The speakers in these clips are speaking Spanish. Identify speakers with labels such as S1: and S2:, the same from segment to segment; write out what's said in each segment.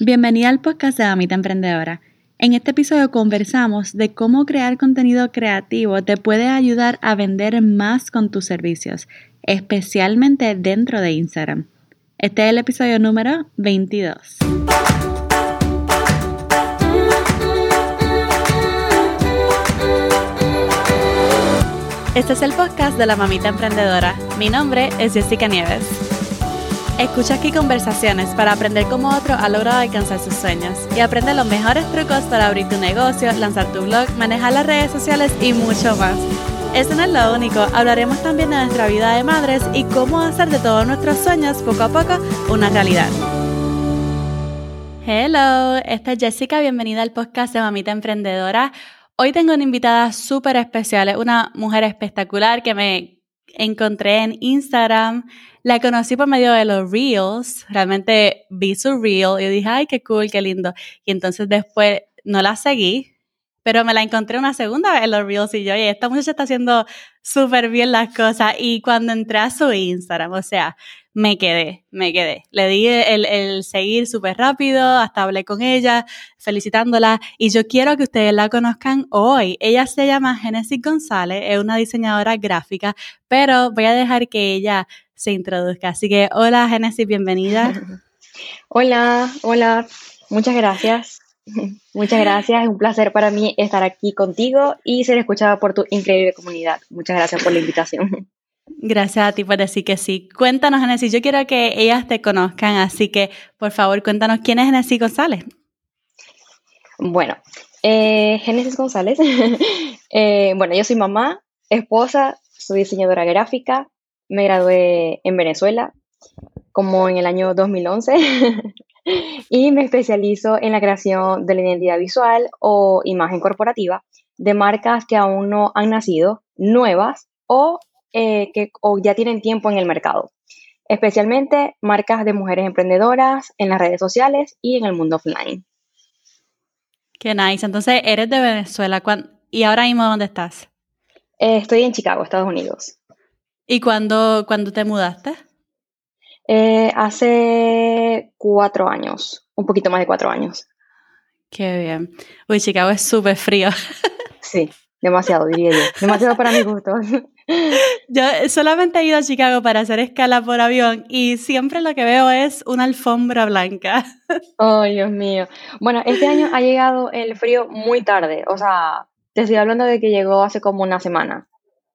S1: Bienvenida al podcast de Mamita Emprendedora. En este episodio conversamos de cómo crear contenido creativo te puede ayudar a vender más con tus servicios, especialmente dentro de Instagram. Este es el episodio número 22. Este es el podcast de la Mamita Emprendedora. Mi nombre es Jessica Nieves. Escucha aquí conversaciones para aprender cómo otro ha logrado alcanzar sus sueños y aprende los mejores trucos para abrir tu negocio, lanzar tu blog, manejar las redes sociales y mucho más. Eso no es lo único, hablaremos también de nuestra vida de madres y cómo hacer de todos nuestros sueños poco a poco una realidad. Hello, esta es Jessica, bienvenida al podcast de Mamita Emprendedora. Hoy tengo una invitada súper especial, es una mujer espectacular que me encontré en Instagram la conocí por medio de los reels, realmente vi su reel y dije, ay, qué cool, qué lindo. Y entonces después no la seguí, pero me la encontré una segunda vez en los reels y yo, oye, esta muchacha está haciendo súper bien las cosas. Y cuando entré a su Instagram, o sea, me quedé, me quedé. Le di el, el seguir súper rápido, hasta hablé con ella, felicitándola. Y yo quiero que ustedes la conozcan hoy. Ella se llama Genesis González, es una diseñadora gráfica, pero voy a dejar que ella se introduzca. Así que, hola Genesis, bienvenida.
S2: hola, hola, muchas gracias. Muchas gracias, es un placer para mí estar aquí contigo y ser escuchada por tu increíble comunidad. Muchas gracias por la invitación.
S1: Gracias a ti por decir que sí. Cuéntanos, Genesis, yo quiero que ellas te conozcan, así que por favor cuéntanos quién es Genesis González.
S2: Bueno, eh, Genesis González, eh, bueno, yo soy mamá, esposa, soy diseñadora gráfica, me gradué en Venezuela como en el año 2011 y me especializo en la creación de la identidad visual o imagen corporativa de marcas que aún no han nacido, nuevas o eh, que ya tienen tiempo en el mercado, especialmente marcas de mujeres emprendedoras en las redes sociales y en el mundo offline.
S1: Qué nice. Entonces, eres de Venezuela. ¿Y ahora mismo dónde estás?
S2: Eh, estoy en Chicago, Estados Unidos.
S1: ¿Y cuándo, te mudaste?
S2: Eh, hace cuatro años, un poquito más de cuatro años.
S1: Qué bien. Uy, Chicago es súper frío.
S2: Sí, demasiado, diría yo. Demasiado para mi gusto.
S1: Yo solamente he ido a Chicago para hacer escala por avión y siempre lo que veo es una alfombra blanca.
S2: Ay, Dios mío. Bueno, este año ha llegado el frío muy tarde. O sea, te estoy hablando de que llegó hace como una semana.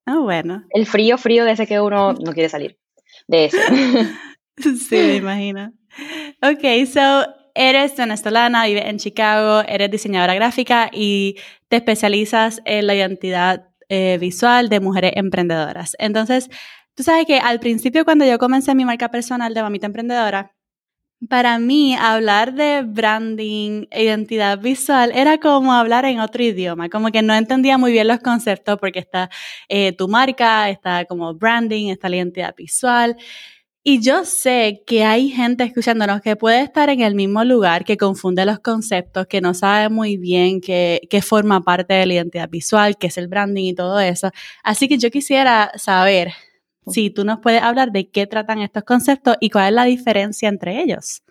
S1: Ah, bueno.
S2: El frío, frío de ese que uno no quiere salir. De eso.
S1: sí, me imagino. Ok, so eres venezolana, vives en Chicago, eres diseñadora gráfica y te especializas en la identidad eh, visual de mujeres emprendedoras. Entonces, tú sabes que al principio cuando yo comencé mi marca personal de Mamita Emprendedora, para mí hablar de branding, identidad visual, era como hablar en otro idioma, como que no entendía muy bien los conceptos porque está eh, tu marca, está como branding, está la identidad visual. Y yo sé que hay gente escuchándonos que puede estar en el mismo lugar, que confunde los conceptos, que no sabe muy bien qué, forma parte de la identidad visual, qué es el branding y todo eso. Así que yo quisiera saber si tú nos puedes hablar de qué tratan estos conceptos y cuál es la diferencia entre ellos.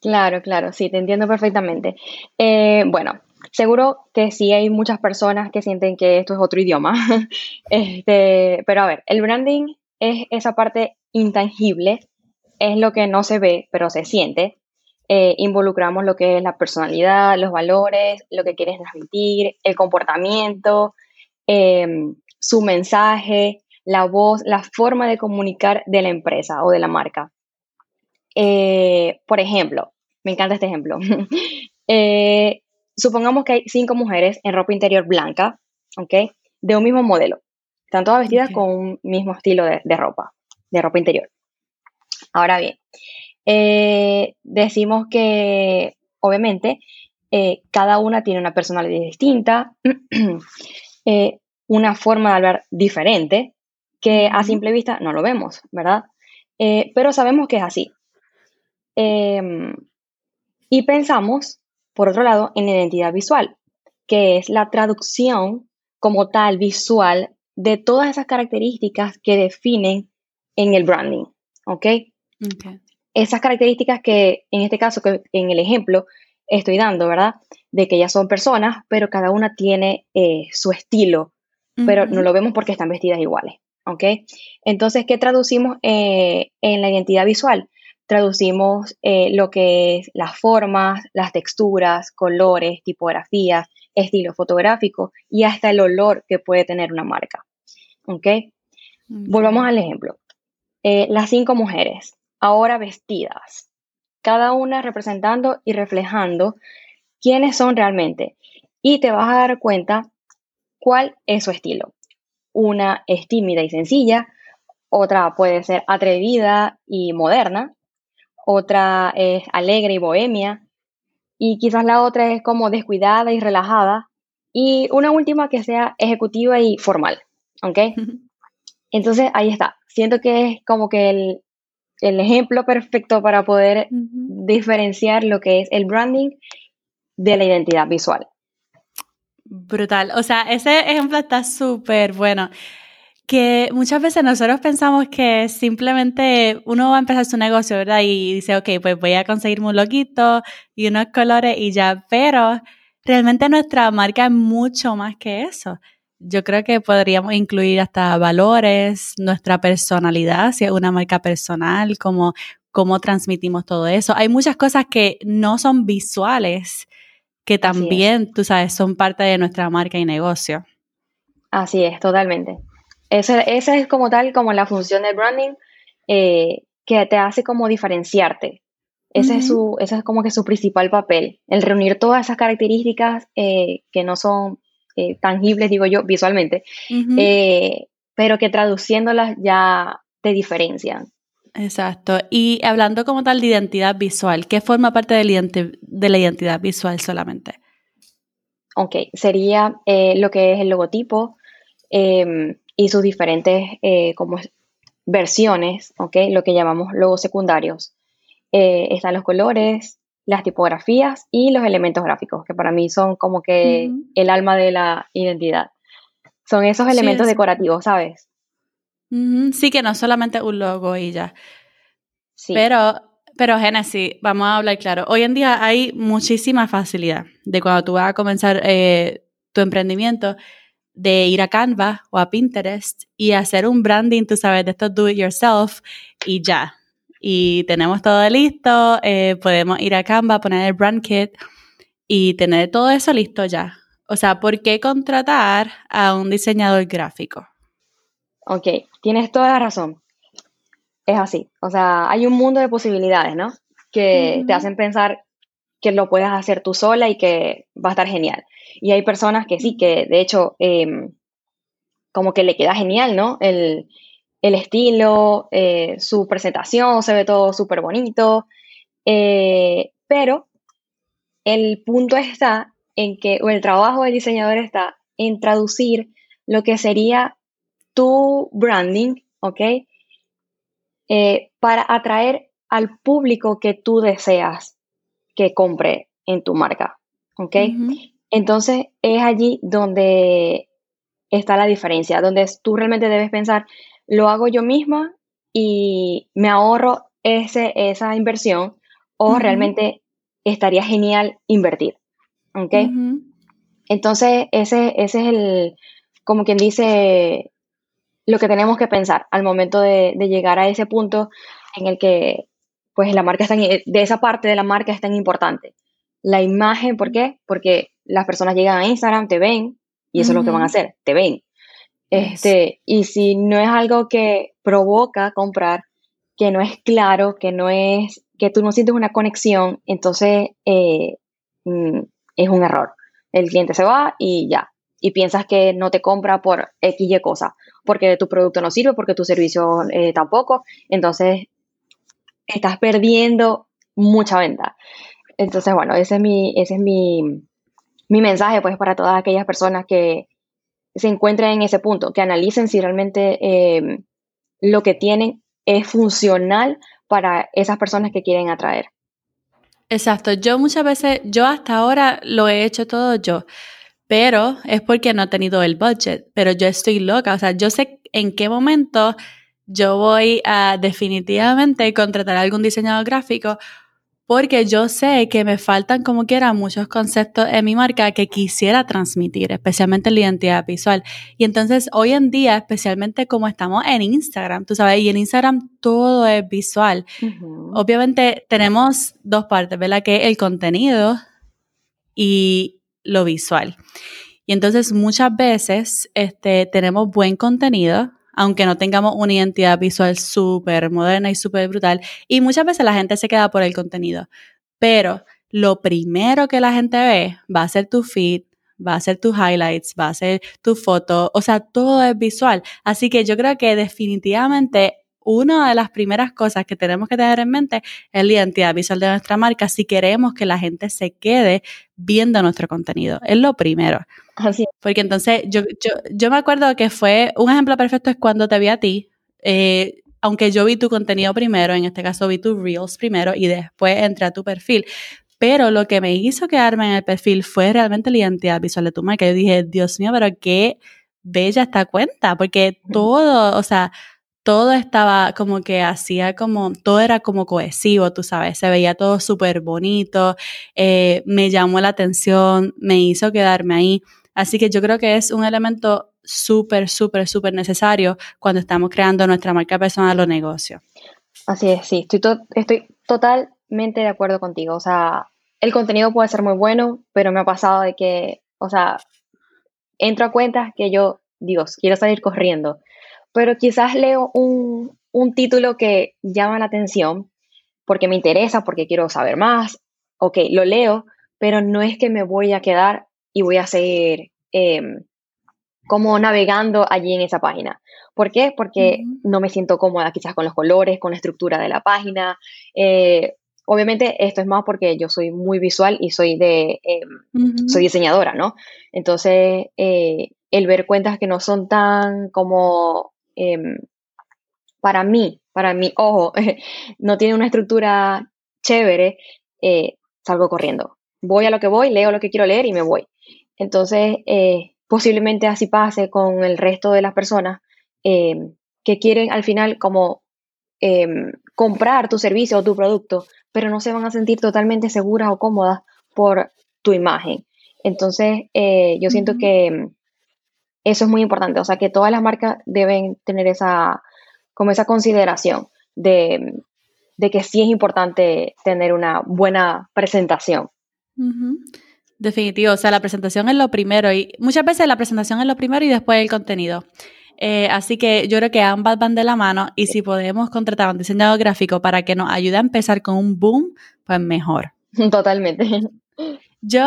S2: Claro, claro, sí, te entiendo perfectamente. Eh, bueno, seguro que sí hay muchas personas que sienten que esto es otro idioma, este, pero a ver, el branding es esa parte intangible, es lo que no se ve, pero se siente. Eh, involucramos lo que es la personalidad, los valores, lo que quieres transmitir, el comportamiento, em, su mensaje, la voz, la forma de comunicar de la empresa o de la marca. Eh, por ejemplo, me encanta este ejemplo. Eh, supongamos que hay cinco mujeres en ropa interior blanca, ¿ok? De un mismo modelo. Están todas vestidas con un mismo estilo de, ropa, de ropa interior. Ahora bien, eh, decimos que obviamente cada una tiene una personalidad distinta, una forma de hablar diferente, que a simple vista no lo vemos, ¿verdad? Eh, pero sabemos que es así. Em, y pensamos, por otro lado, en identidad visual, que es la traducción como tal visual de todas esas características que definen en el branding, ¿ok? esas características que en este caso, que en el ejemplo estoy dando, ¿verdad? De que ellas son personas, pero cada una tiene eh, su estilo, pero no lo vemos porque están vestidas iguales, ¿ok? Entonces, ¿qué traducimos eh, en la identidad visual? Traducimos eh, lo que es las formas, las texturas, colores, tipografías, estilo fotográfico y hasta el olor que puede tener una marca, ¿ok? Volvamos al ejemplo. las cinco mujeres, ahora vestidas, cada una representando y reflejando quiénes son realmente. Y te vas a dar cuenta cuál es su estilo. Una es tímida y sencilla, otra puede ser atrevida y moderna, otra es alegre y bohemia, y quizás la otra es como descuidada y relajada, y una última que sea ejecutiva y formal, ¿ok? Entonces ahí está. Siento que es como que el, el ejemplo perfecto para poder diferenciar lo que es el branding de la identidad visual.
S1: Brutal. O sea, ese ejemplo está súper bueno. Que muchas veces nosotros pensamos que simplemente uno va a empezar su negocio, ¿verdad? Y dice, ok, pues voy a conseguirme un loguito y unos colores y ya. Pero realmente nuestra marca es mucho más que eso yo creo que podríamos incluir hasta valores, nuestra personalidad, si es una marca personal, como cómo transmitimos todo eso. Hay muchas cosas que no son visuales, que también, tú sabes, son parte de nuestra marca y negocio.
S2: Así es, totalmente. Esa, es como tal, como la función del branding, eh, que te hace como diferenciarte. Ese, es su, ese es como que su principal papel, el reunir todas esas características eh, que no son eh, tangibles, digo yo, visualmente, eh, pero que traduciéndolas ya te diferencian.
S1: Exacto. Y hablando como tal de identidad visual, ¿qué forma parte de la, de la identidad visual solamente?
S2: Ok, sería eh, lo que es el logotipo em, y sus diferentes como versiones, ok, lo que llamamos logos secundarios. están los colores, las tipografías y los elementos gráficos, que para mí son como que el alma de la identidad. Son esos elementos decorativos, ¿sabes?
S1: Sí, que no solamente un logo y ya. Sí. Pero, pero Genesis, vamos a hablar claro. Hoy en día hay muchísima facilidad de cuando tú vas a comenzar eh, tu emprendimiento, de ir a Canva o a Pinterest y hacer un branding, tú sabes, de esto do it yourself y ya y tenemos todo listo, eh, podemos ir a Canva, poner el brand kit y tener todo eso listo ya. O sea, ¿por qué contratar a un diseñador gráfico?
S2: Ok, tienes toda la razón. Es así. O sea, hay un mundo de posibilidades, ¿no? Que te hacen pensar que lo puedes hacer tú sola y que va a estar genial. Y hay personas que sí, que de hecho, em, como que le queda genial, ¿no? El, el estilo, eh, su presentación, se ve todo súper bonito, eh, pero el punto está en que, o el trabajo del diseñador está en traducir lo que sería tu branding, ¿ok? Eh, para atraer al público que tú deseas que compre en tu marca, ¿ok? Entonces es allí donde está la diferencia, donde tú realmente debes pensar lo hago yo misma y me ahorro ese, esa inversión o realmente estaría genial invertir. ¿Ok? Entonces, ese, ese es el, como quien dice, lo que tenemos que pensar al momento de, llegar a ese punto en el que, pues, la marca está, de esa parte de la marca es tan importante. La imagen, ¿por qué? Porque las personas llegan a Instagram, te ven, y eso es lo que van a hacer, te ven. Este, y si no es algo que provoca comprar, que no es claro, que no es, que tú no sientes una conexión, entonces eh, mm, es un error. El cliente se va y ya. Y piensas que no te compra por X y cosa, porque tu producto no sirve, porque tu servicio eh, tampoco. Entonces, estás perdiendo mucha venta. Entonces, bueno, ese es mi, ese es mi, mi mensaje, pues, para todas aquellas personas que, se encuentren en ese punto, que analicen si realmente em, lo que tienen es funcional para esas personas que quieren atraer.
S1: Exacto, yo muchas veces, yo hasta ahora lo he hecho todo yo, pero es porque no he tenido el budget, pero yo estoy loca, o sea, yo sé en qué momento yo voy a definitivamente contratar a algún diseñador gráfico porque yo sé que me faltan como quiera muchos conceptos en mi marca que quisiera transmitir, especialmente la identidad visual. Y entonces hoy en día, especialmente como estamos en Instagram, tú sabes, y en Instagram todo es visual. Obviamente tenemos dos partes, ¿verdad? Que el contenido y lo visual. Y entonces muchas veces este, tenemos buen contenido, aunque no tengamos una identidad visual súper moderna y súper brutal. Y muchas veces la gente se queda por el contenido. Pero lo primero que la gente ve va a ser tu feed, va a ser tus highlights, va a ser tu foto, o sea, todo es visual. Así que yo creo que definitivamente una de las primeras cosas que tenemos que tener en mente es la identidad visual de nuestra marca si queremos que la gente se quede viendo nuestro contenido. Es lo primero.
S2: Así
S1: Porque entonces yo, yo, yo, me acuerdo que fue un ejemplo perfecto es cuando te vi a ti. Eh, aunque yo vi tu contenido primero, en este caso vi tus reels primero y después entré a tu perfil. Pero lo que me hizo quedarme en el perfil fue realmente la identidad visual de tu marca. Yo dije, Dios mío, pero qué bella esta cuenta, porque todo, o sea, todo estaba como que hacía como, todo era como cohesivo, tú sabes, se veía todo súper bonito, eh, me llamó la atención, me hizo quedarme ahí. Así que yo creo que es un elemento súper, súper, súper necesario cuando estamos creando nuestra marca personal o negocio.
S2: Así es, sí, estoy, estoy totalmente de acuerdo contigo. O sea, el contenido puede ser muy bueno, pero me ha pasado de que, o sea, entro a cuentas que yo, Dios, quiero salir corriendo pero quizás leo un, título que llama la atención porque me interesa, porque quiero saber más. Ok, lo leo, pero no es que me voy a quedar y voy a seguir em, como navegando allí en esa página. ¿Por qué? Porque no me siento cómoda quizás con los colores, con la estructura de la página. Eh, obviamente esto es más porque yo soy muy visual y soy de em, soy diseñadora, ¿no? Entonces eh, el ver cuentas que no son tan como Em, para mí, para mi ojo, no tiene una estructura chévere, eh, salgo corriendo. Voy a lo que voy, leo lo que quiero leer y me voy. Entonces, eh, posiblemente así pase con el resto de las personas em, que quieren al final como em, comprar tu servicio o tu producto, pero no se van a sentir totalmente seguras o cómodas por tu imagen. Entonces, eh, yo siento que eso es muy importante, o sea que todas las marcas deben tener esa, como esa consideración de, que sí es importante tener una buena presentación.
S1: Definitivo, o sea, la presentación es lo primero y muchas veces la presentación es lo primero y después el contenido. Eh, así que yo creo que ambas van de la mano y si podemos contratar a un diseñador gráfico para que nos ayude a empezar con un boom, pues mejor.
S2: Totalmente.
S1: Yo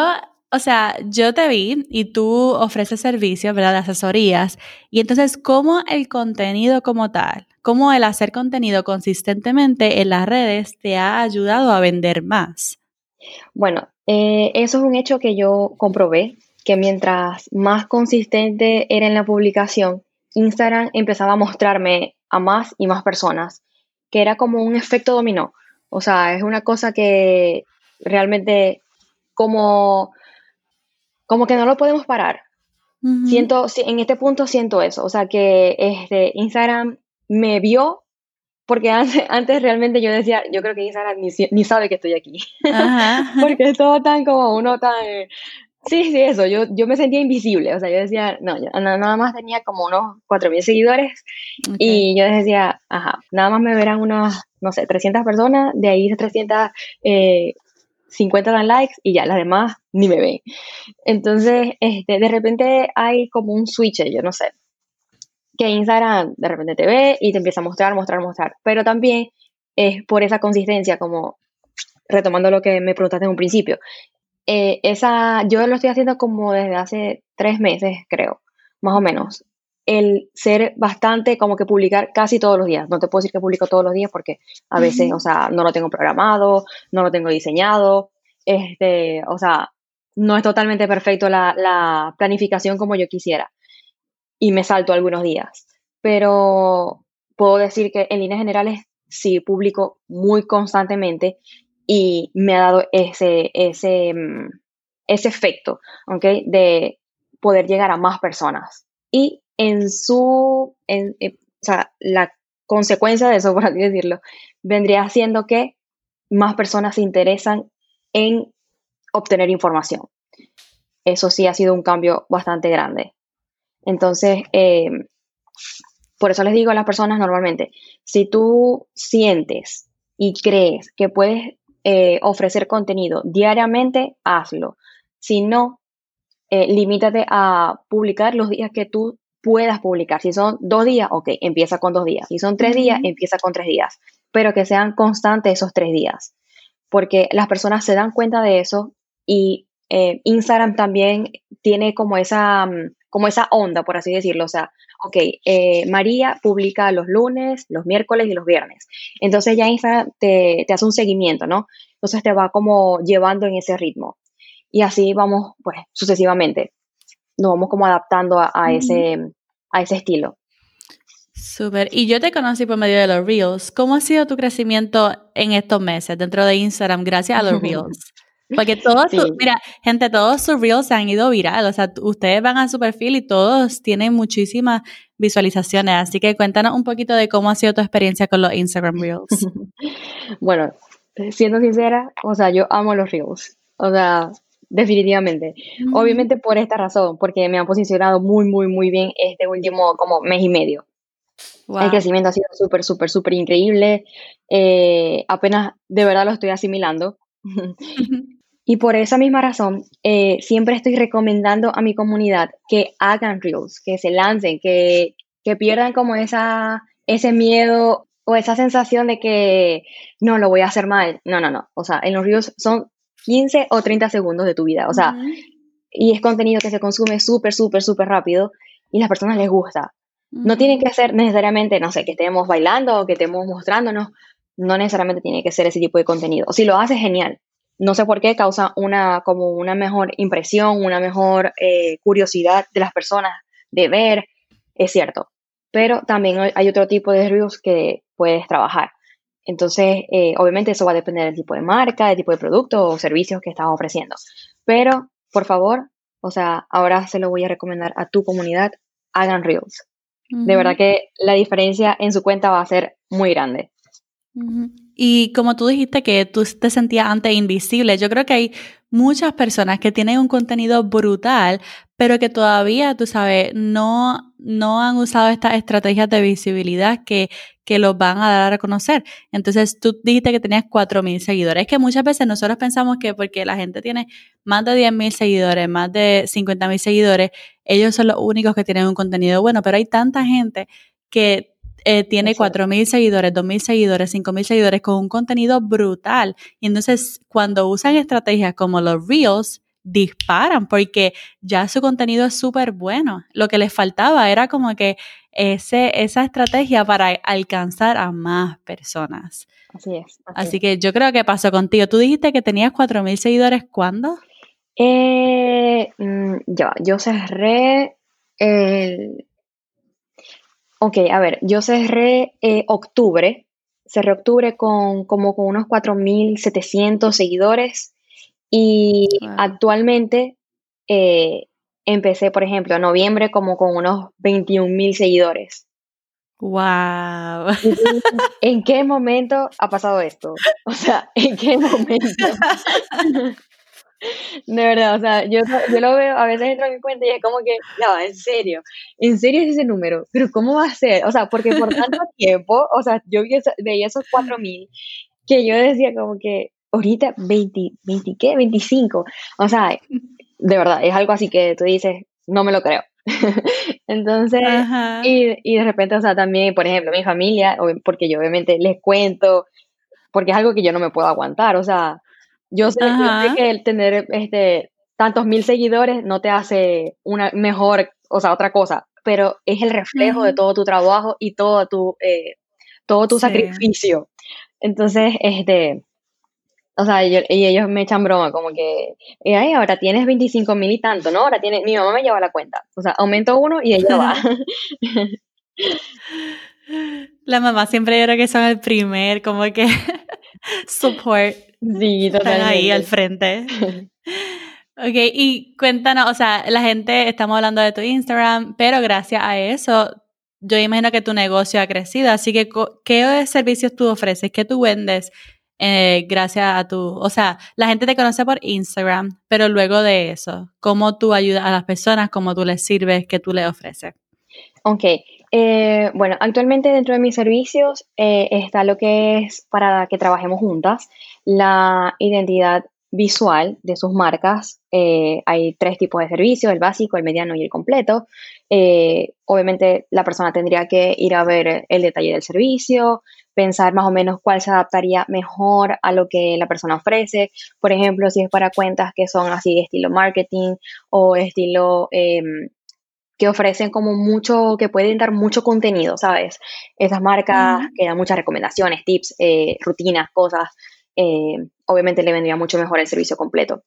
S1: o sea, yo te vi y tú ofreces servicios, ¿verdad? De asesorías. Y entonces, ¿cómo el contenido como tal, cómo el hacer contenido consistentemente en las redes te ha ayudado a vender más?
S2: Bueno, eh, eso es un hecho que yo comprobé, que mientras más consistente era en la publicación, Instagram empezaba a mostrarme a más y más personas, que era como un efecto dominó. O sea, es una cosa que realmente como como que no lo podemos parar. Siento, en este punto siento eso, o sea que este, Instagram me vio porque antes, antes, realmente yo decía, yo creo que Instagram ni, sabe que estoy aquí. porque es todo tan como uno tan... sí, sí, eso, yo, yo me sentía invisible, o sea, yo decía, no, nada más tenía como unos 4.000 seguidores y yo decía, ajá, nada más me verán unos, no sé, 300 personas, de ahí 300 eh, 50 dan likes y ya las demás ni me ven. Entonces, este, de repente hay como un switch, yo no sé, que Instagram de repente te ve y te empieza a mostrar, mostrar, mostrar. Pero también es por esa consistencia, como retomando lo que me preguntaste en un principio. Eh, esa, yo lo estoy haciendo como desde hace tres meses, creo, más o menos. El ser bastante, como que publicar casi todos los días. No te puedo decir que publico todos los días porque a veces, o sea, no lo tengo programado, no lo tengo diseñado, este, o sea, no es totalmente perfecto la, planificación como yo quisiera y me salto algunos días, pero puedo decir que en líneas generales sí publico muy constantemente y me ha dado ese, ese, mm, ese efecto, ¿ok? De poder llegar a más personas. Y en su, eh, o sea, la consecuencia de eso, por así decirlo, vendría siendo que más personas se interesan en obtener información. Eso sí ha sido un cambio bastante grande. Entonces, eh, por eso les digo a las personas normalmente, si tú sientes y crees que puedes eh, ofrecer contenido diariamente, hazlo. Si no, limítate a publicar los días que tú puedas publicar. Si son dos días, ok, empieza con dos días. Si son tres días, empieza con tres días. Pero que sean constantes esos tres días. Porque las personas se dan cuenta de eso y eh, Instagram también tiene como esa, mm, como esa onda, por así decirlo. O sea, ok, eh, María publica los lunes, los miércoles y los viernes. Entonces ya Instagram te, hace un seguimiento, ¿no? Entonces te va como llevando en ese ritmo. Y así vamos, pues, sucesivamente. Nos vamos como adaptando a, ese, a ese estilo.
S1: Súper. Y yo te conocí por medio de los Reels. ¿Cómo ha sido tu crecimiento en estos meses dentro de Instagram gracias a los Reels? Porque todos, mira, gente, todos sus reels se han ido viral. O sea, ustedes van a su perfil y todos tienen muchísimas visualizaciones. Así que cuéntanos un poquito de cómo ha sido tu experiencia con los Instagram reels.
S2: bueno, siendo sincera, o sea, yo amo los reels. O sea, definitivamente. Mm. Obviamente por esta razón, porque me han posicionado muy, muy, muy bien este último como mes y medio. El crecimiento ha sido súper, súper, súper increíble. Eh, apenas de verdad lo estoy asimilando. Y por esa misma razón, eh, siempre estoy recomendando a mi comunidad que hagan reels, que se lancen, que, que pierdan como esa, ese miedo o esa sensación de que no, lo voy a hacer mal. No, no, no. O sea, en los reels son 15 o 30 segundos de tu vida. O sea, y es contenido que se consume súper, súper, súper rápido y a las personas les gusta. No tiene que ser necesariamente, no sé, que estemos bailando o que estemos mostrándonos. No necesariamente tiene que ser ese tipo de contenido. Si lo haces, genial no sé por qué, causa una, como una mejor impresión, una mejor eh, curiosidad de las personas de ver, es cierto. Pero también hay otro tipo de reviews que puedes trabajar. Entonces, eh, obviamente eso va a depender del tipo de marca, del tipo de producto o servicios que estás ofreciendo. Pero, por favor, o sea, ahora se lo voy a recomendar a tu comunidad, hagan reels. De verdad que la diferencia en su cuenta va a ser muy grande.
S1: Y como tú dijiste que tú te sentías antes invisible, yo creo que hay muchas personas que tienen un contenido brutal, pero que todavía, tú sabes, no, no han usado estas estrategias de visibilidad que, que los van a dar a conocer. Entonces, tú dijiste que tenías 4.000 seguidores. Es que muchas veces nosotros pensamos que porque la gente tiene más de 10.000 seguidores, más de 50.000 seguidores, ellos son los únicos que tienen un contenido bueno, pero hay tanta gente que eh, tiene 4.000 seguidores, 2.000 seguidores, 5.000 seguidores con un contenido brutal. Y entonces cuando usan estrategias como los Reels, disparan porque ya su contenido es súper bueno. Lo que les faltaba era como que ese, esa estrategia para alcanzar a más personas.
S2: Así es.
S1: Así, que yo creo que pasó contigo. Tú dijiste que tenías 4.000 seguidores, ¿cuándo?
S2: Eh, mm, ya, yo cerré el Ok, a ver, yo cerré eh, octubre, cerré octubre con como con unos 4.700 seguidores y actualmente eh, empecé, por ejemplo, en noviembre como con unos 21.000 seguidores.
S1: ¡Wow!
S2: ¿En qué momento ha pasado esto? O sea, ¿en qué momento? De verdad, o sea, yo, yo lo veo, a veces entro en mi cuenta y es como que, ya, en serio, en serio es ese número, pero ¿cómo va a ser? O sea, porque por tanto tiempo, o sea, yo veía esos 4000 que yo decía como que, ahorita 20, 20, ¿qué? 25. O sea, de verdad, es algo así que tú dices, no me lo creo. Entonces, y, y, de repente, o sea, también, por ejemplo, mi familia, porque yo obviamente les cuento, porque es algo que yo no me puedo aguantar, o sea, yo sé, que el tener este, tantos mil seguidores no te hace una mejor, o sea, otra cosa, pero es el reflejo de todo tu trabajo y todo tu, eh, todo tu sacrificio. Entonces, este, o sea, y ellos me echan broma, como que, ay, ahora tienes 25 mil y tanto, ¿no? Ahora tiene, mi mamá me lleva la cuenta. O sea, aumento uno y ella va.
S1: La mamá siempre yo creo que son el primer, como que support.
S2: Sí, totalmente.
S1: ahí al frente. Ok, y cuéntanos, o sea, la gente, estamos hablando de tu Instagram, pero gracias a eso, yo imagino que tu negocio ha crecido, así que ¿qué servicios tú ofreces? ¿Qué tú vendes? Eh, gracias a tu, o sea, la gente te conoce por Instagram, pero luego de eso, ¿cómo tú ayudas a las personas? ¿Cómo tú les sirves? ¿Qué tú les ofreces?
S2: Ok, eh, bueno, actualmente dentro de mis servicios eh, está lo que es para que trabajemos juntas, la identidad visual de sus marcas. hay tres tipos de servicios, el básico, el mediano y el completo. obviamente la persona tendría que ir a ver el detalle del servicio, pensar más o menos cuál se adaptaría mejor a lo que la persona ofrece. Por ejemplo, si es para cuentas que son así de estilo marketing o estilo em, que ofrecen como mucho, que pueden dar mucho contenido, ¿sabes? Esas marcas que dan muchas recomendaciones, tips, eh, rutinas, cosas. Eh, obviamente le vendría mucho mejor el servicio completo.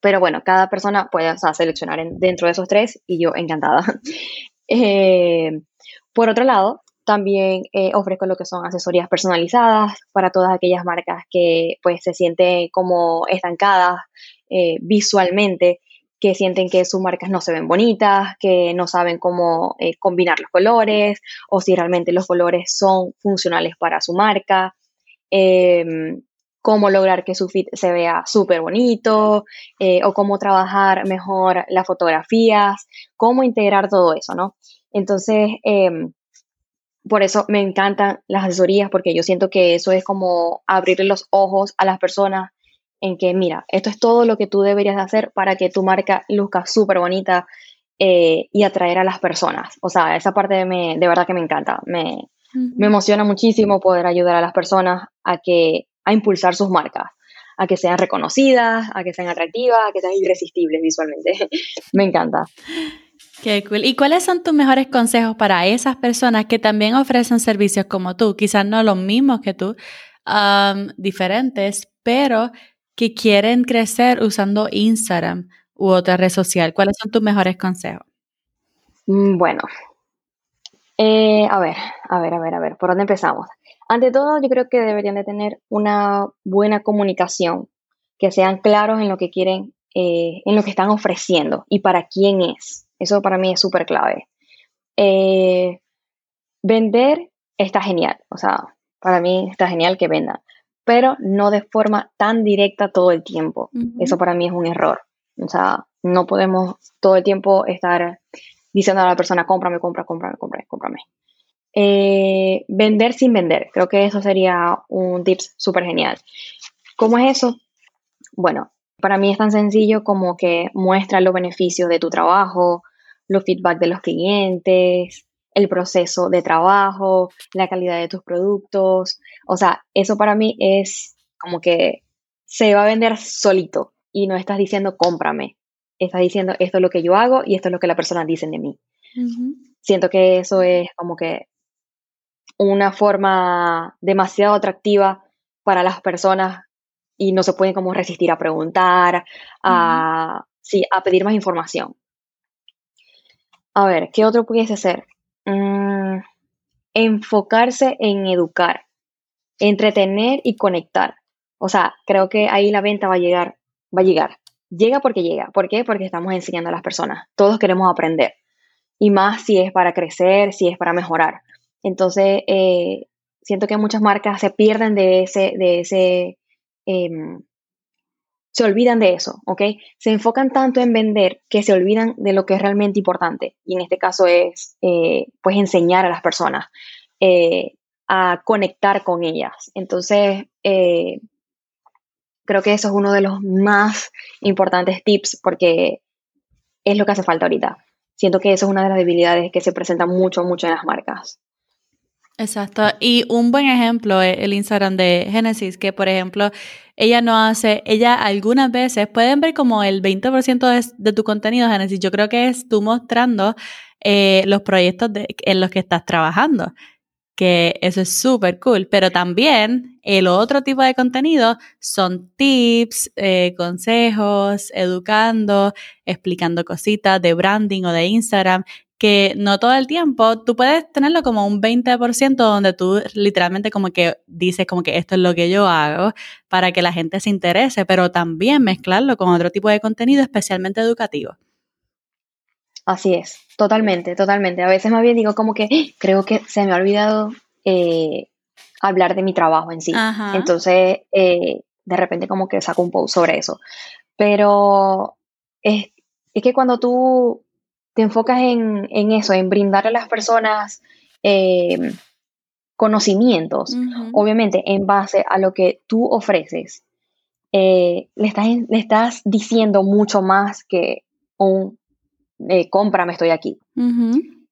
S2: Pero bueno, cada persona puede seleccionar dentro de esos tres y yo encantada. Eh, por otro lado, también eh, ofrezco lo que son asesorías personalizadas para todas aquellas marcas que pues se sienten como estancadas eh, visualmente, que sienten que sus marcas no se ven bonitas, que no saben cómo eh, combinar los colores o si realmente los colores son funcionales para su marca, em, cómo lograr que su fit se vea súper bonito o cómo trabajar mejor las fotografías, cómo integrar todo eso, ¿no? Entonces, em, por eso me encantan las asesorías, porque yo siento que eso es como abrirle los ojos a las personas en que, mira, esto es todo lo que tú deberías hacer para que tu marca luzca súper bonita eh, y atraer a las personas. O sea, esa parte me, de verdad que me encanta. Me, me emociona muchísimo poder ayudar a las personas a, que, a impulsar sus marcas, a que sean reconocidas, a que sean atractivas, a que sean irresistibles visualmente. me encanta.
S1: Qué cool. ¿Y cuáles son tus mejores consejos para esas personas que también ofrecen servicios como tú? Quizás no los mismos que tú, diferentes, pero que quieren crecer usando Instagram u otra red social. ¿Cuáles son tus mejores consejos?
S2: Mm, bueno, eh, a ver, a ver, a ver, a ver, ¿por dónde empezamos? Ante todo, yo creo que deberían de tener una buena comunicación, que sean claros en lo que quieren, eh, en lo que están ofreciendo y para quién es. Eso para mí es súper clave. Eh, vender está genial, o sea, para mí está genial que vendan, pero no de forma tan directa todo el tiempo. Eso para mí es un error. O sea, no podemos todo el tiempo estar diciendo a la persona, cómprame, compra, cómprame, cómprame, cómprame. Eh, vender sin vender, creo que eso sería un tips súper genial. ¿Cómo es eso? Bueno, para mí es tan sencillo como que muestra los beneficios de tu trabajo, los feedback de los clientes, el proceso de trabajo, la calidad de tus productos. O sea, eso para mí es como que se va a vender solito y no estás diciendo cómprame. Estás diciendo esto es lo que yo hago y esto es lo que las personas dicen de mí. Siento que eso es como que una forma demasiado atractiva para las personas y no se pueden como resistir a preguntar, a, sí, a pedir más información. A ver, ¿qué otro pudiese ser? Mm, enfocarse en educar, entretener y conectar. O sea, creo que ahí la venta va a llegar, va a llegar. Llega porque llega. ¿Por qué? Porque estamos enseñando a las personas. Todos queremos aprender. Y más si es para crecer, si es para mejorar. Entonces, eh, siento que muchas marcas se pierden de ese, de ese em, se olvidan de eso, ¿ok? Se enfocan tanto en vender que se olvidan de lo que es realmente importante. Y en este caso es, eh, pues, enseñar a las personas eh, a conectar con ellas. Entonces, eh, creo que eso es uno de los más importantes tips porque es lo que hace falta ahorita. Siento que eso es una de las debilidades que se presentan mucho, mucho en las marcas.
S1: Exacto. Y un buen ejemplo es el Instagram de Genesis, que por ejemplo, ella no hace, ella algunas veces, pueden ver como el 20% de, tu contenido, Genesis, yo creo que es tú mostrando eh, los proyectos en los que estás trabajando, que eso es súper cool, pero también el otro tipo de contenido son tips, eh, consejos, educando, explicando cositas de branding o de Instagram, que no todo el tiempo, tú puedes tenerlo como un 20% donde tú literalmente como que dices como que esto es lo que yo hago para que la gente se interese, pero también mezclarlo con otro tipo de contenido especialmente educativo.
S2: Así es, totalmente, totalmente. A veces más bien digo como que ¡Ah! creo que se me ha olvidado eh, hablar de mi trabajo en sí. Entonces, eh, de repente como que saco un post sobre eso. Pero es, es que cuando tú te enfocas en, eso, en brindar a las personas em, conocimientos, obviamente en base a lo que tú ofreces, eh, le, estás, le estás diciendo mucho más que un eh, cómprame, estoy aquí.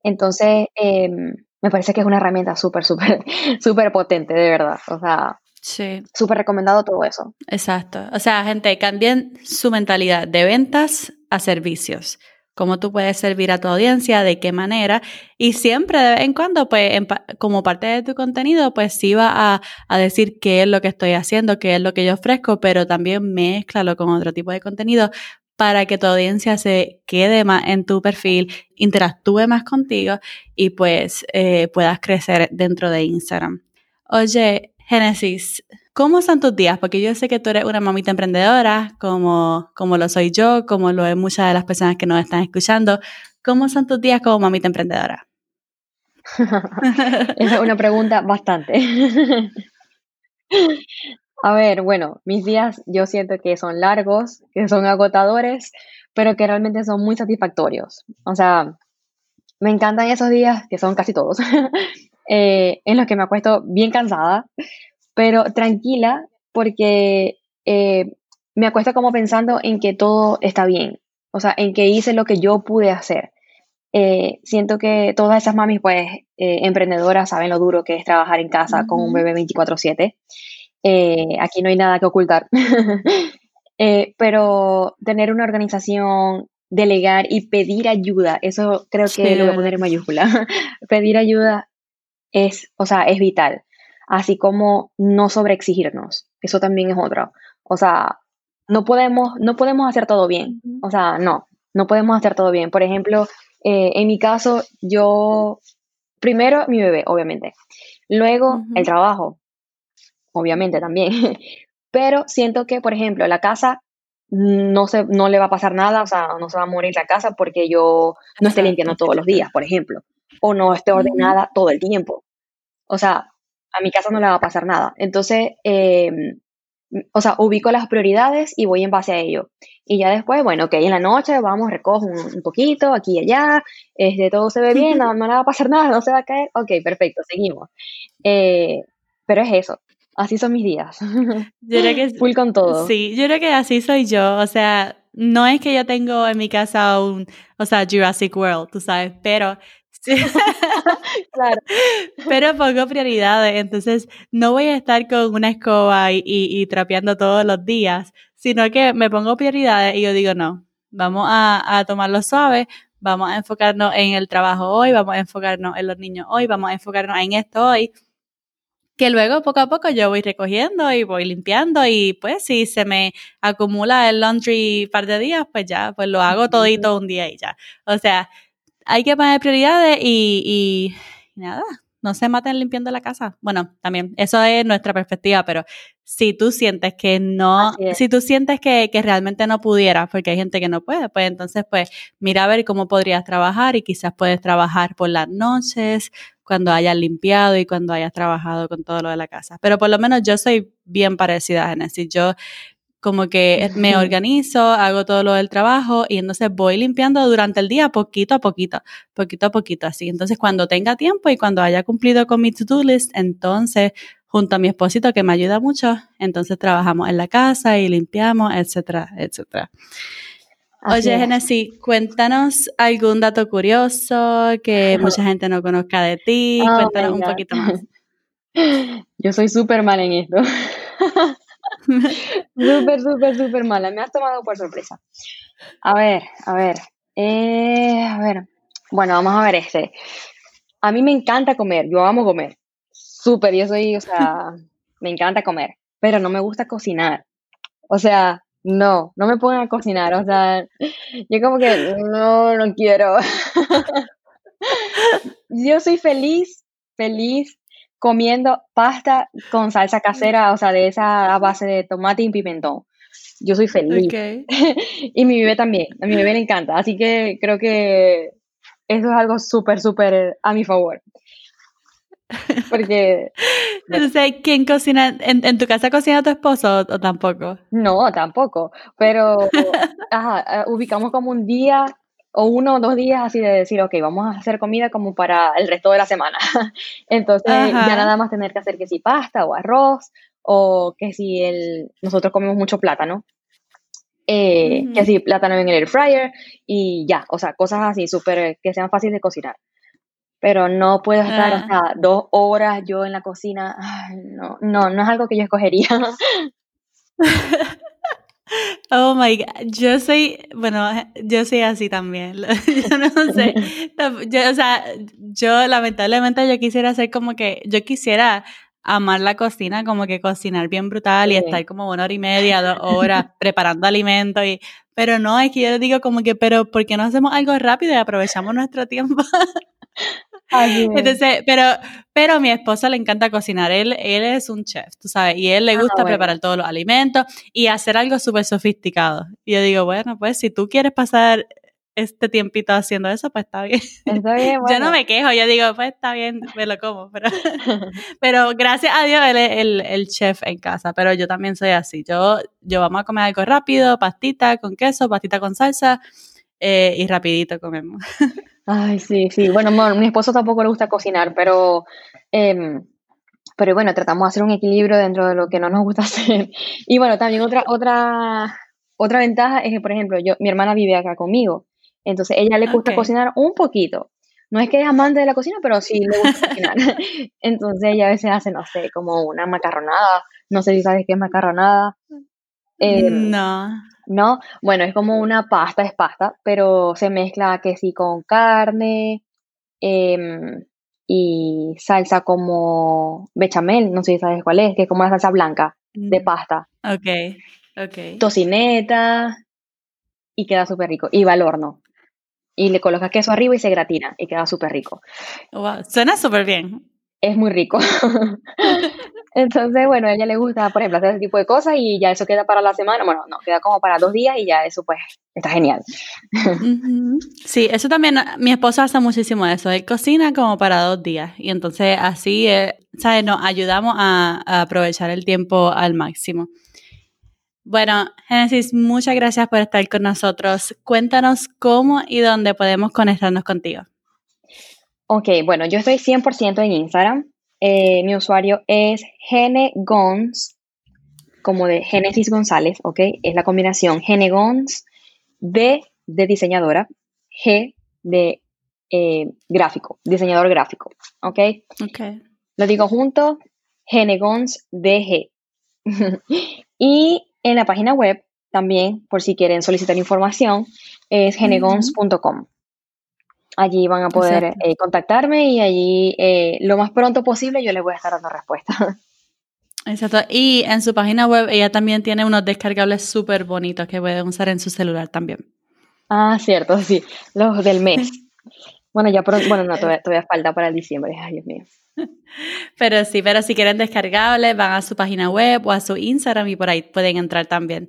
S2: Entonces, em, me parece que es una herramienta súper, súper, súper potente, de verdad. O sea, Sí. Súper recomendado todo eso.
S1: Exacto. O sea, gente, cambien su mentalidad de ventas a servicios. Cómo tú puedes servir a tu audiencia, de qué manera. Y siempre, de vez en cuando, pues, como parte de tu contenido, pues sí va a, a, decir qué es lo que estoy haciendo, qué es lo que yo ofrezco, pero también mezclalo con otro tipo de contenido para que tu audiencia se quede más en tu perfil, interactúe más contigo y pues eh, puedas crecer dentro de Instagram. Oye, Génesis, ¿cómo son tus días? Porque yo sé que tú eres una mamita emprendedora, como, como lo soy yo, como lo es muchas de las personas que nos están escuchando. ¿Cómo son tus días como mamita emprendedora?
S2: es una pregunta bastante. A ver, bueno, mis días yo siento que son largos, que son agotadores, pero que realmente son muy satisfactorios. O sea, me encantan esos días, que son casi todos, eh, en los que me acuesto bien cansada, pero tranquila, porque eh, me acuesto como pensando en que todo está bien, o sea, en que hice lo que yo pude hacer. Eh, siento que todas esas mamis, pues, emprendedoras, saben lo duro que es trabajar en casa con un bebé 24/7 eh, aquí no hay nada que ocultar. Eh, pero tener una organización, delegar y pedir ayuda, eso creo que lo voy a poner en mayúscula. pedir ayuda es, o sea, es vital. Así como no sobreexigirnos, eso también es otro. O sea, no podemos, no podemos hacer todo bien. O sea, no, no podemos hacer todo bien. Por ejemplo, eh, en mi caso, yo, primero mi bebé, obviamente. Luego el trabajo obviamente también. Pero siento que, por ejemplo, la casa no, se, no le va a pasar nada, o sea, no se va a morir la casa porque yo no esté limpiando todos los días, por ejemplo, o no esté ordenada todo el tiempo. O sea, a mi casa no le va a pasar nada. Entonces, em, o sea, ubico las prioridades y voy en base a ello. Y ya después, bueno, ok, en la noche vamos, recojo un, poquito, aquí y allá, este, todo se ve bien, no, no, le va a pasar nada, no se va a caer. Ok, perfecto, seguimos. Eh, pero es eso, Así son mis días. Yo creo que full con todo.
S1: Sí, yo creo que así soy yo. O sea, no es que yo tengo en mi casa un, o sea, Jurassic World, tú sabes, pero claro. Pero pongo prioridades, entonces no voy a estar con una escoba y, y, trapeando todos los días, sino que me pongo prioridades y yo digo, no, vamos a, a tomarlo suave, vamos a enfocarnos en el trabajo hoy, vamos a enfocarnos en los niños hoy, vamos a enfocarnos en esto hoy que luego poco a poco yo voy recogiendo y voy limpiando y pues si se me acumula el laundry un par de días, pues ya, pues lo hago todito un día y ya. O sea, hay que poner prioridades y, y nada, no se maten limpiando la casa. Bueno, también, eso es nuestra perspectiva, pero si tú sientes que no, si tú sientes que, que, realmente no pudieras, porque hay gente que no puede, pues entonces, pues mira a ver cómo podrías trabajar y quizás puedes trabajar por las noches, cuando hayas limpiado y cuando hayas trabajado con todo lo de la casa. Pero por lo menos yo soy bien parecida a Genesis. Yo como que me organizo, hago todo lo del trabajo y entonces voy limpiando durante el día poquito a poquito, poquito a poquito así. Entonces cuando tenga tiempo y cuando haya cumplido con mi to-do list, entonces junto a mi esposito que me ayuda mucho, entonces trabajamos en la casa y limpiamos, etcétera, etcétera. Oye, Genesis, cuéntanos algún dato curioso que mucha gente no conozca de ti. Oh cuéntanos un poquito más.
S2: Yo soy súper mala en esto. súper, súper, súper mala. Me has tomado por sorpresa. A ver, a ver. Eh, a ver. Bueno, vamos a ver este. A mí me encanta comer. Yo amo comer. Súper. Yo soy, o sea, me encanta comer. Pero no me gusta cocinar. O sea, no, no me pongan a cocinar, o sea, yo como que no, no quiero. yo soy feliz, feliz comiendo pasta con salsa casera, o sea, de esa a base de tomate y pimentón. yo soy feliz. y mi bebé también, a mi bebé le encanta, así que creo que eso es algo súper, súper a mi favor. Porque...
S1: Entonces, ¿quién cocina? ¿En, tu casa cocina tu esposo o, tampoco?
S2: No, tampoco, pero ajá, ubicamos como un día o uno o dos días así de decir, ok, vamos a hacer comida como para el resto de la semana. Entonces, ya nada más tener que hacer que si pasta o arroz o que si el, nosotros comemos mucho plátano, eh, que si plátano en el air fryer y ya, o sea, cosas así súper que sean fáciles de cocinar. Pero no puedo estar hasta ah. dos horas yo en la cocina. no, no, no es algo que yo escogería.
S1: Oh my God, yo soy, bueno, yo soy así también. yo no sé, yo, o sea, yo lamentablemente yo quisiera hacer como que, yo quisiera amar la cocina, como que cocinar bien brutal y estar como una hora y media, dos horas preparando alimentos y, pero no, es que yo digo como que, pero ¿por qué no hacemos algo rápido y aprovechamos nuestro tiempo? Entonces, pero, pero a mi esposa le encanta cocinar. Él, él es un chef, tú sabes, y él le ah, gusta preparar todos los alimentos y hacer algo súper sofisticado. Y yo digo, bueno, pues si tú quieres pasar este tiempito haciendo eso, pues está bien. yo no me quejo, yo digo, pues está bien, me lo como. Pero, pero gracias a Dios él es el, el, chef en casa, pero yo también soy así. Yo, yo vamos a comer algo rápido, pastita con queso, pastita con salsa eh, y rapidito comemos.
S2: Ay, sí, sí. Bueno, mi esposo tampoco le gusta cocinar, pero, em, pero bueno, tratamos de hacer un equilibrio dentro de lo que no nos gusta hacer. Y bueno, también otra, otra, otra ventaja es que, por ejemplo, yo, mi hermana vive acá conmigo, entonces ella le gusta cocinar un poquito. No es que es amante de la cocina, pero sí le gusta cocinar. entonces ella a veces hace, no sé, como una macarronada. No sé si sabes qué es macarronada.
S1: Em, no.
S2: ¿No? Bueno, es como una pasta, es pasta, pero se mezcla que sí con carne em, y salsa como bechamel, no sé si sabes cuál es, que es como la salsa blanca de mm. pasta.
S1: Ok, ok.
S2: Tocineta y queda súper rico. Y va al horno. Y le colocas queso arriba y se gratina y queda súper rico.
S1: Wow, suena súper bien
S2: es muy rico. Entonces, bueno, a ella le gusta, por ejemplo, hacer ese tipo de cosas y ya eso queda para la semana. Bueno, no, queda como para dos días y ya eso pues está genial.
S1: Sí, eso también, mi esposo hace muchísimo eso. Él cocina como para dos días y entonces así, eh, ¿sabes? Nos ayudamos a, a aprovechar el tiempo al máximo. Bueno, Genesis, muchas gracias por estar con nosotros. Cuéntanos cómo y dónde podemos conectarnos contigo.
S2: Ok, bueno, yo estoy 100% en Instagram. Eh, mi usuario es genegons, como de Genesis González, ¿ok? Es la combinación genegons, D de diseñadora, G de eh, gráfico, diseñador gráfico, ¿ok?
S1: Ok.
S2: Lo digo junto, genegons DG. y en la página web, también, por si quieren solicitar información, es genegons.com. Allí van a poder eh, contactarme y allí eh, lo más pronto posible yo les voy a estar dando respuesta.
S1: Exacto. Y en su página web ella también tiene unos descargables súper bonitos que pueden usar en su celular también.
S2: Ah, cierto, sí. Los del mes. Bueno, ya pronto, bueno, no, todavía, todavía falta para el diciembre. Ay, Dios mío.
S1: Pero sí, pero si quieren descargables, van a su página web o a su Instagram y por ahí pueden entrar también.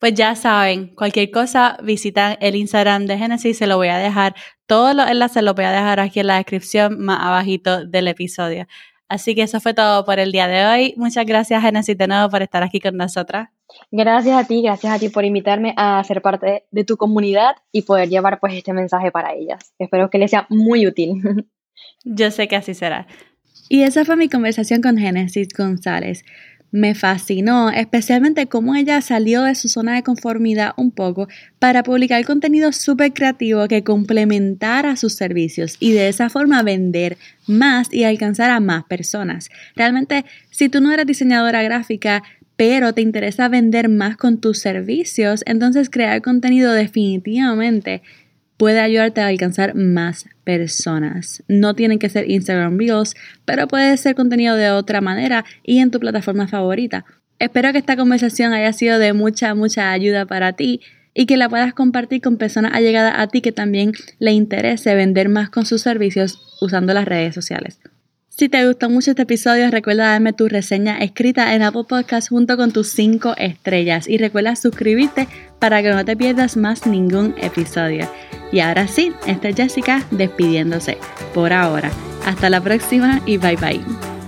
S1: Pues ya saben, cualquier cosa, visitan el Instagram de Genesis, se lo voy a dejar, todos los enlaces los voy a dejar aquí en la descripción más abajito del episodio. Así que eso fue todo por el día de hoy. Muchas gracias Genesis de nuevo por estar aquí con nosotras.
S2: Gracias a ti, gracias a ti por invitarme a ser parte de tu comunidad y poder llevar pues este mensaje para ellas. Espero que les sea muy útil.
S1: Yo sé que así será. Y esa fue mi conversación con Genesis González me fascinó, especialmente cómo ella salió de su zona de conformidad un poco para publicar contenido súper creativo que complementara sus servicios y de esa forma vender más y alcanzar a más personas. Realmente, si tú no eres diseñadora gráfica, pero te interesa vender más con tus servicios, entonces crear contenido definitivamente puede ayudarte a alcanzar más personas. No tienen que ser Instagram Reels, pero puede ser contenido de otra manera y en tu plataforma favorita. Espero que esta conversación haya sido de mucha, mucha ayuda para ti y que la puedas compartir con personas allegadas a ti que también le interese vender más con sus servicios usando las redes sociales. Si te gustó mucho este episodio, recuerda darme tu reseña escrita en Apple Podcast junto con tus 5 estrellas y recuerda suscribirte para que no te pierdas más ningún episodio. Y ahora sí, esta es Jessica despidiéndose por ahora. Hasta la próxima y bye bye.